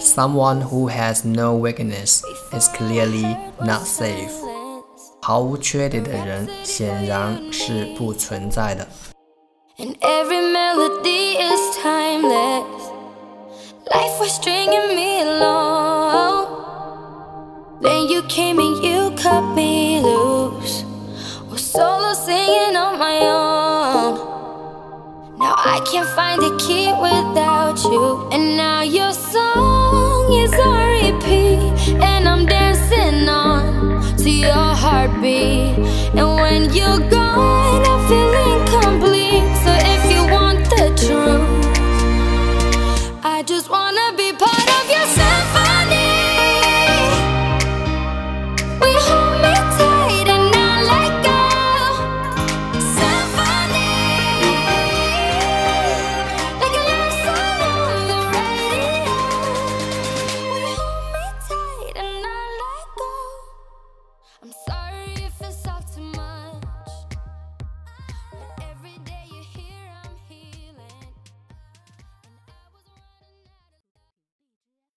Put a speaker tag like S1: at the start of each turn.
S1: Someone who has no weakness is clearly not safe. 毫无缺点的人显然是不存在的。
S2: And every melody is timeless. Life was stringing me along. Then you came and you cut me loose. Was solo singing on my own. Now I can't find a key without be. And when you're gone.